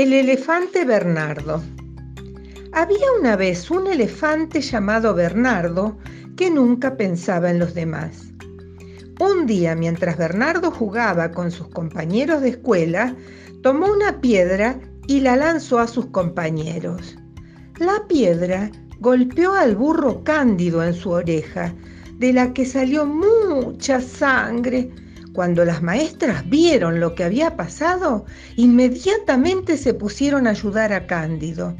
El elefante Bernardo. Había una vez un elefante llamado Bernardo que nunca pensaba en los demás. Un día, mientras Bernardo jugaba con sus compañeros de escuela, tomó una piedra y la lanzó a sus compañeros. La piedra golpeó al burro Cándido en su oreja, de la que salió mucha sangre. Cuando las maestras vieron lo que había pasado, inmediatamente se pusieron a ayudar a Cándido.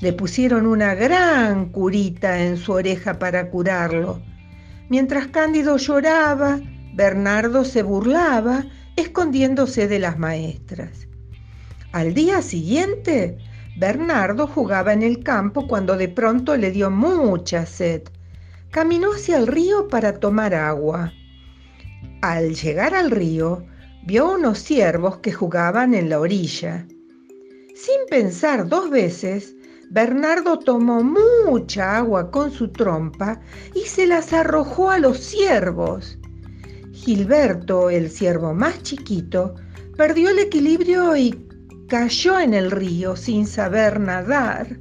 Le pusieron una gran curita en su oreja para curarlo. Mientras Cándido lloraba, Bernardo se burlaba, escondiéndose de las maestras. Al día siguiente, Bernardo jugaba en el campo cuando de pronto le dio mucha sed. Caminó hacia el río para tomar agua. Al llegar al río, vio unos ciervos que jugaban en la orilla. Sin pensar dos veces, Bernardo tomó mucha agua con su trompa y se las arrojó a los ciervos. Gilberto, el ciervo más chiquito, perdió el equilibrio y cayó en el río sin saber nadar.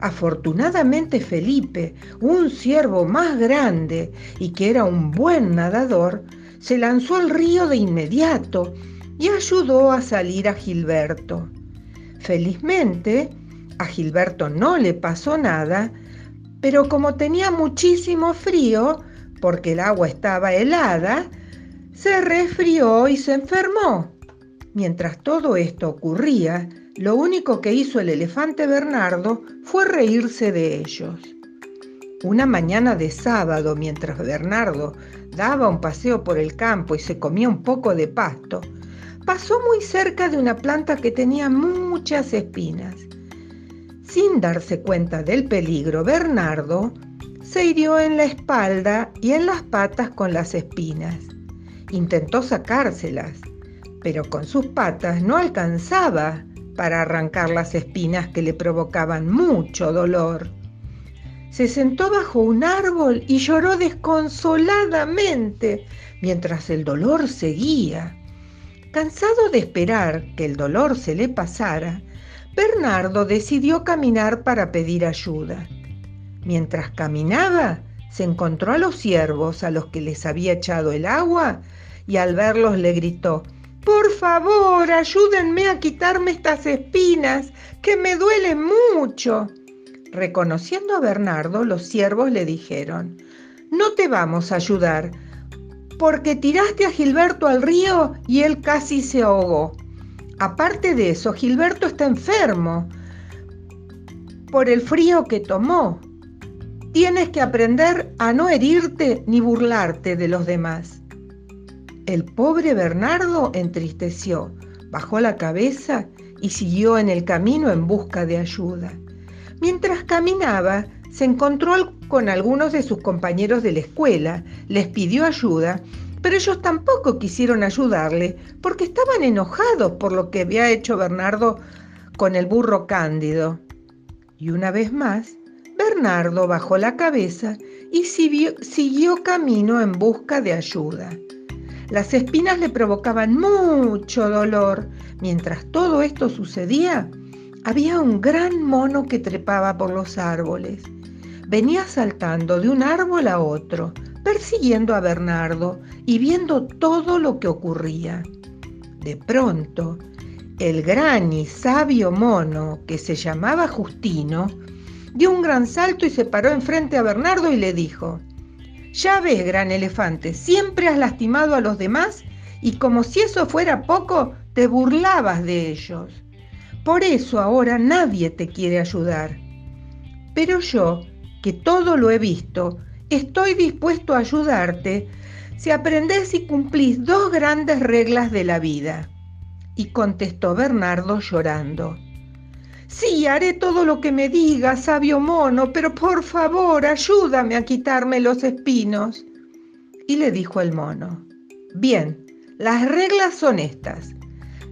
Afortunadamente Felipe, un ciervo más grande y que era un buen nadador, se lanzó al río de inmediato y ayudó a salir a Gilberto. Felizmente, a Gilberto no le pasó nada, pero como tenía muchísimo frío, porque el agua estaba helada, se resfrió y se enfermó. Mientras todo esto ocurría, lo único que hizo el elefante Bernardo fue reírse de ellos. Una mañana de sábado, mientras Bernardo daba un paseo por el campo y se comía un poco de pasto, pasó muy cerca de una planta que tenía muchas espinas. Sin darse cuenta del peligro, Bernardo se hirió en la espalda y en las patas con las espinas. Intentó sacárselas, pero con sus patas no alcanzaba para arrancar las espinas que le provocaban mucho dolor. Se sentó bajo un árbol y lloró desconsoladamente mientras el dolor seguía. Cansado de esperar que el dolor se le pasara, Bernardo decidió caminar para pedir ayuda. Mientras caminaba, se encontró a los ciervos a los que les había echado el agua y al verlos le gritó, por favor, ayúdenme a quitarme estas espinas, que me duelen mucho. Reconociendo a Bernardo, los siervos le dijeron, no te vamos a ayudar, porque tiraste a Gilberto al río y él casi se ahogó. Aparte de eso, Gilberto está enfermo por el frío que tomó. Tienes que aprender a no herirte ni burlarte de los demás. El pobre Bernardo entristeció, bajó la cabeza y siguió en el camino en busca de ayuda. Mientras caminaba, se encontró con algunos de sus compañeros de la escuela, les pidió ayuda, pero ellos tampoco quisieron ayudarle porque estaban enojados por lo que había hecho Bernardo con el burro cándido. Y una vez más, Bernardo bajó la cabeza y siguió, camino en busca de ayuda. Las espinas le provocaban mucho dolor. Mientras todo esto sucedía, había un gran mono que trepaba por los árboles. Venía saltando de un árbol a otro, persiguiendo a Bernardo y viendo todo lo que ocurría. De pronto, el gran y sabio mono, que se llamaba Justino, dio un gran salto y se paró enfrente a Bernardo y le dijo, ya ves, gran elefante, siempre has lastimado a los demás y como si eso fuera poco, te burlabas de ellos. Por eso ahora nadie te quiere ayudar. Pero yo, que todo lo he visto, estoy dispuesto a ayudarte si aprendes y cumplís dos grandes reglas de la vida. Y contestó Bernardo llorando. Sí, haré todo lo que me digas, sabio mono, pero por favor, ayúdame a quitarme los espinos. Y le dijo el mono, bien, las reglas son estas.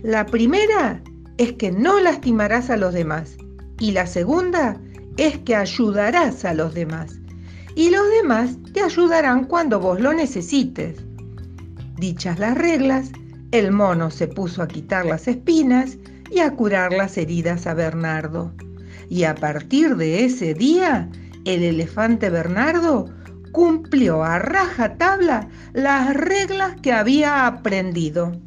La primera es que no lastimarás a los demás. Y la segunda es que ayudarás a los demás. Y los demás te ayudarán cuando vos lo necesites. Dichas las reglas, el mono se puso a quitar las espinas y a curar las heridas a Bernardo. Y a partir de ese día, el elefante Bernardo cumplió a rajatabla las reglas que había aprendido.